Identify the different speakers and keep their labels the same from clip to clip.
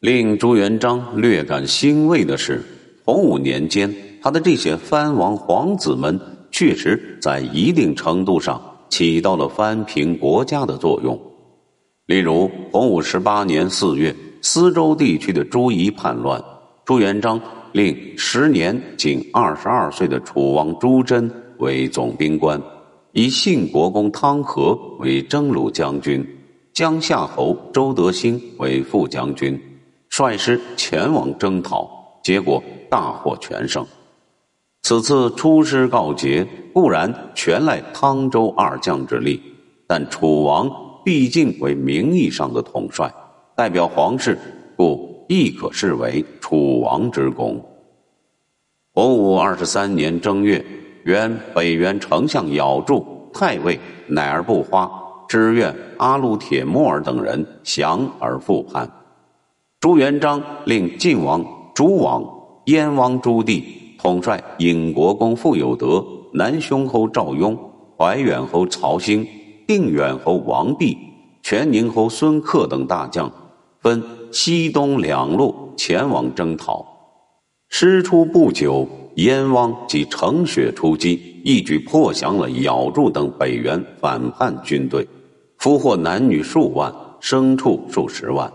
Speaker 1: 令朱元璋略感欣慰的是，洪武年间，他的这些藩王皇子们确实在一定程度上起到了藩平国家的作用。例如，洪武十八年四月，司州地区的朱夷叛乱，朱元璋令时年仅二十二岁的楚王朱桢为总兵官，以信国公汤和为征虏将军，江夏侯周德兴为副将军。率师前往征讨，结果大获全胜。此次出师告捷，固然全赖汤州二将之力，但楚王毕竟为名义上的统帅，代表皇室，故亦可视为楚王之功。洪武二十三年正月，原北元丞相咬住、太尉乃而不花、知院阿鲁铁木儿等人降而复叛。朱元璋令晋王朱王、燕王朱棣统帅尹国公傅有德、南匈侯赵雍、怀远侯曹兴、定远侯王弼、全宁侯孙克等大将，分西东两路前往征讨。师出不久，燕王即乘雪出击，一举破降了咬住等北元反叛军队，俘获男女数万，牲畜数十万。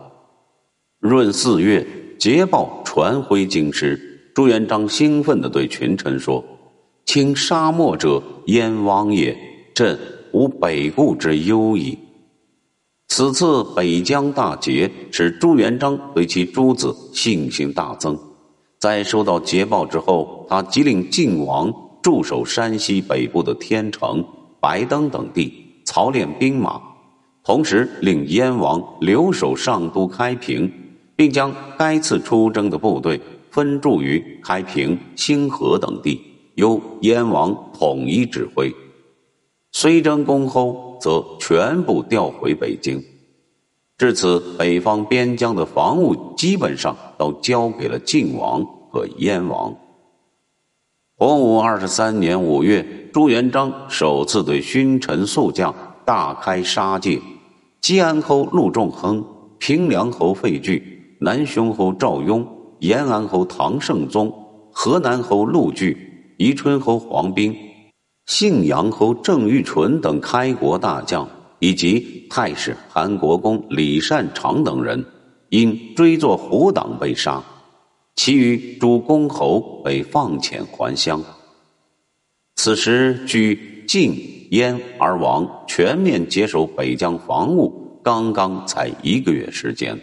Speaker 1: 闰四月，捷报传回京师，朱元璋兴奋地对群臣说：“请杀没者，燕王也。朕无北顾之忧矣。”此次北疆大捷，使朱元璋对其诸子信心大增。在收到捷报之后，他即令晋王驻守山西北部的天成、白登等地，操练兵马；同时令燕王留守上都开平。并将该次出征的部队分驻于开平、兴河等地，由燕王统一指挥。虽征功后，则全部调回北京。至此，北方边疆的防务基本上都交给了晋王和燕王。洪武二十三年五月，朱元璋首次对勋臣宿将大开杀戒，吉安侯陆仲亨、平凉侯费聚。南匈侯赵雍、延安侯唐圣宗、河南侯陆据、宜春侯黄兵、信阳侯郑玉纯等开国大将，以及太史韩国公李善长等人，因追作胡党被杀；其余诸公侯被放遣还乡。此时，据晋、燕而王全面接手北疆防务，刚刚才一个月时间。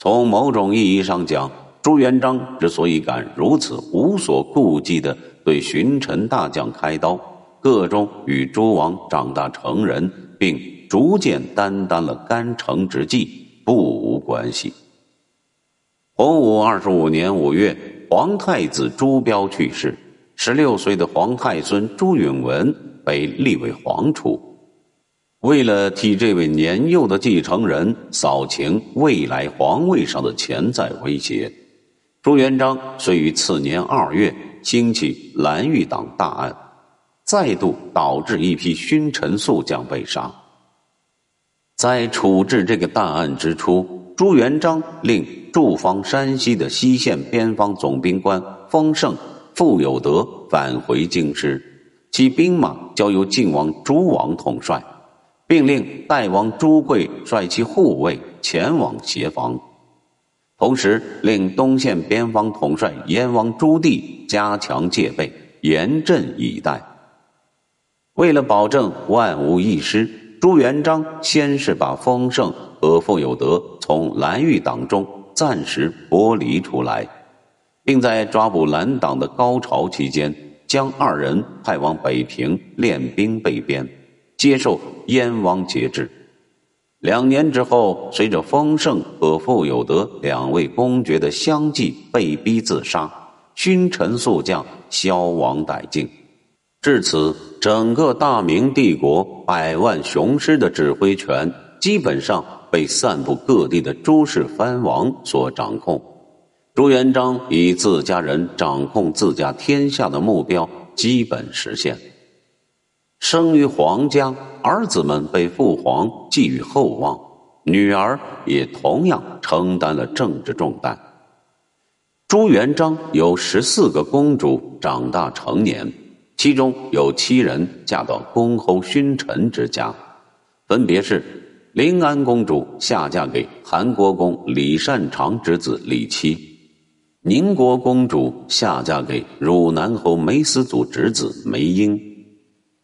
Speaker 1: 从某种意义上讲，朱元璋之所以敢如此无所顾忌的对群臣大将开刀，个中与诸王长大成人，并逐渐担当了干城之际，不无关系。洪武二十五年五月，皇太子朱标去世，十六岁的皇太孙朱允文被立为皇储。为了替这位年幼的继承人扫清未来皇位上的潜在威胁，朱元璋遂于次年二月兴起蓝玉党大案，再度导致一批勋臣宿将被杀。在处置这个大案之初，朱元璋令驻防山西的西线边防总兵官丰盛、傅有德返回京师，其兵马交由晋王朱王统帅。并令代王朱贵率其护卫前往协防，同时令东线边防统帅燕王朱棣加强戒备，严阵以待。为了保证万无一失，朱元璋先是把丰盛和傅有德从蓝玉党中暂时剥离出来，并在抓捕蓝党的高潮期间，将二人派往北平练兵备边。接受燕王节制。两年之后，随着丰盛和傅有德两位公爵的相继被逼自杀，勋臣宿将消亡殆尽。至此，整个大明帝国百万雄师的指挥权基本上被散布各地的诸氏藩王所掌控。朱元璋以自家人掌控自家天下的目标基本实现。生于皇家，儿子们被父皇寄予厚望，女儿也同样承担了政治重担。朱元璋有十四个公主长大成年，其中有七人嫁到公侯勋臣之家，分别是临安公主下嫁给韩国公李善长之子李七，宁国公主下嫁给汝南侯梅思祖侄子梅英，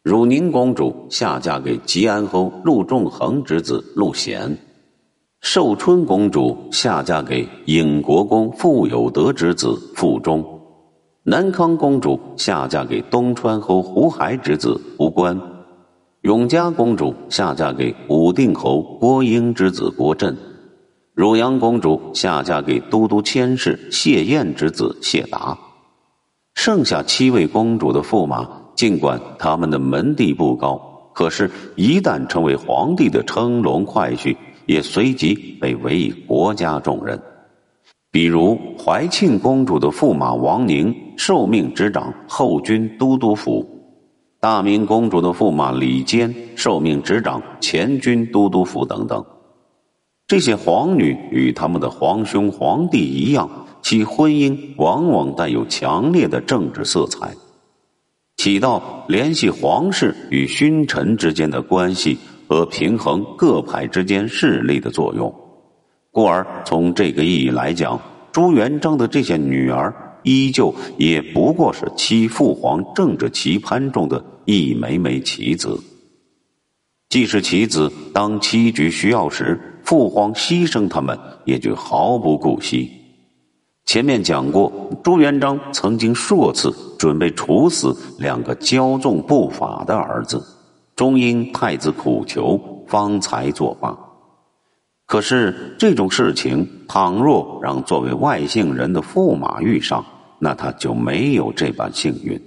Speaker 1: 汝宁公主下嫁给吉安侯陆仲衡之子陆显。寿春公主下嫁给尹国公傅有德之子傅忠，南康公主下嫁给东川侯胡亥之子胡关，永嘉公主下嫁给武定侯郭英之子郭振，汝阳公主下嫁给都督佥事谢燕之子谢达。剩下七位公主的驸马，尽管他们的门第不高，可是，一旦成为皇帝的乘龙快婿。也随即被委以国家重任，比如怀庆公主的驸马王宁受命执掌后军都督府，大明公主的驸马李坚受命执掌前军都督府等等。这些皇女与他们的皇兄皇帝一样，其婚姻往往带有强烈的政治色彩，起到联系皇室与勋臣之间的关系。和平衡各派之间势力的作用，故而从这个意义来讲，朱元璋的这些女儿依旧也不过是七父皇政治棋盘中的一枚枚棋子。既是棋子，当棋局需要时，父皇牺牲他们也就毫不顾惜。前面讲过，朱元璋曾经数次准备处死两个骄纵不法的儿子。终因太子苦求，方才作罢。可是这种事情，倘若让作为外姓人的驸马遇上，那他就没有这般幸运。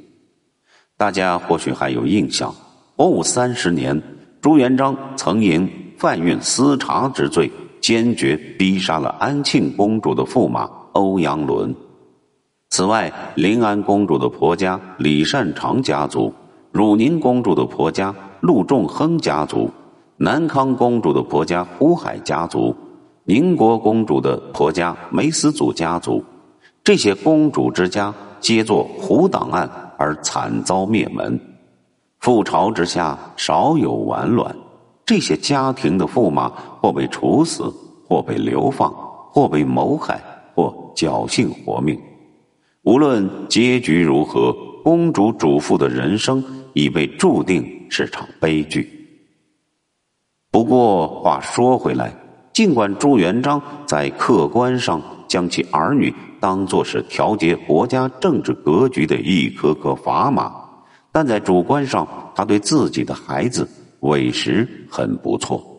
Speaker 1: 大家或许还有印象，洪武三十年，朱元璋曾因贩运私茶之罪，坚决逼杀了安庆公主的驸马欧阳伦。此外，临安公主的婆家李善长家族，汝宁公主的婆家。陆仲亨家族、南康公主的婆家胡海家族、宁国公主的婆家梅思祖家族，这些公主之家皆作胡党案而惨遭灭门。覆巢之下少有完卵，这些家庭的驸马或被处死，或被流放，或被谋害，或侥幸活命。无论结局如何，公主主妇的人生已被注定。是场悲剧。不过话说回来，尽管朱元璋在客观上将其儿女当作是调节国家政治格局的一颗颗砝码，但在主观上，他对自己的孩子委实很不错。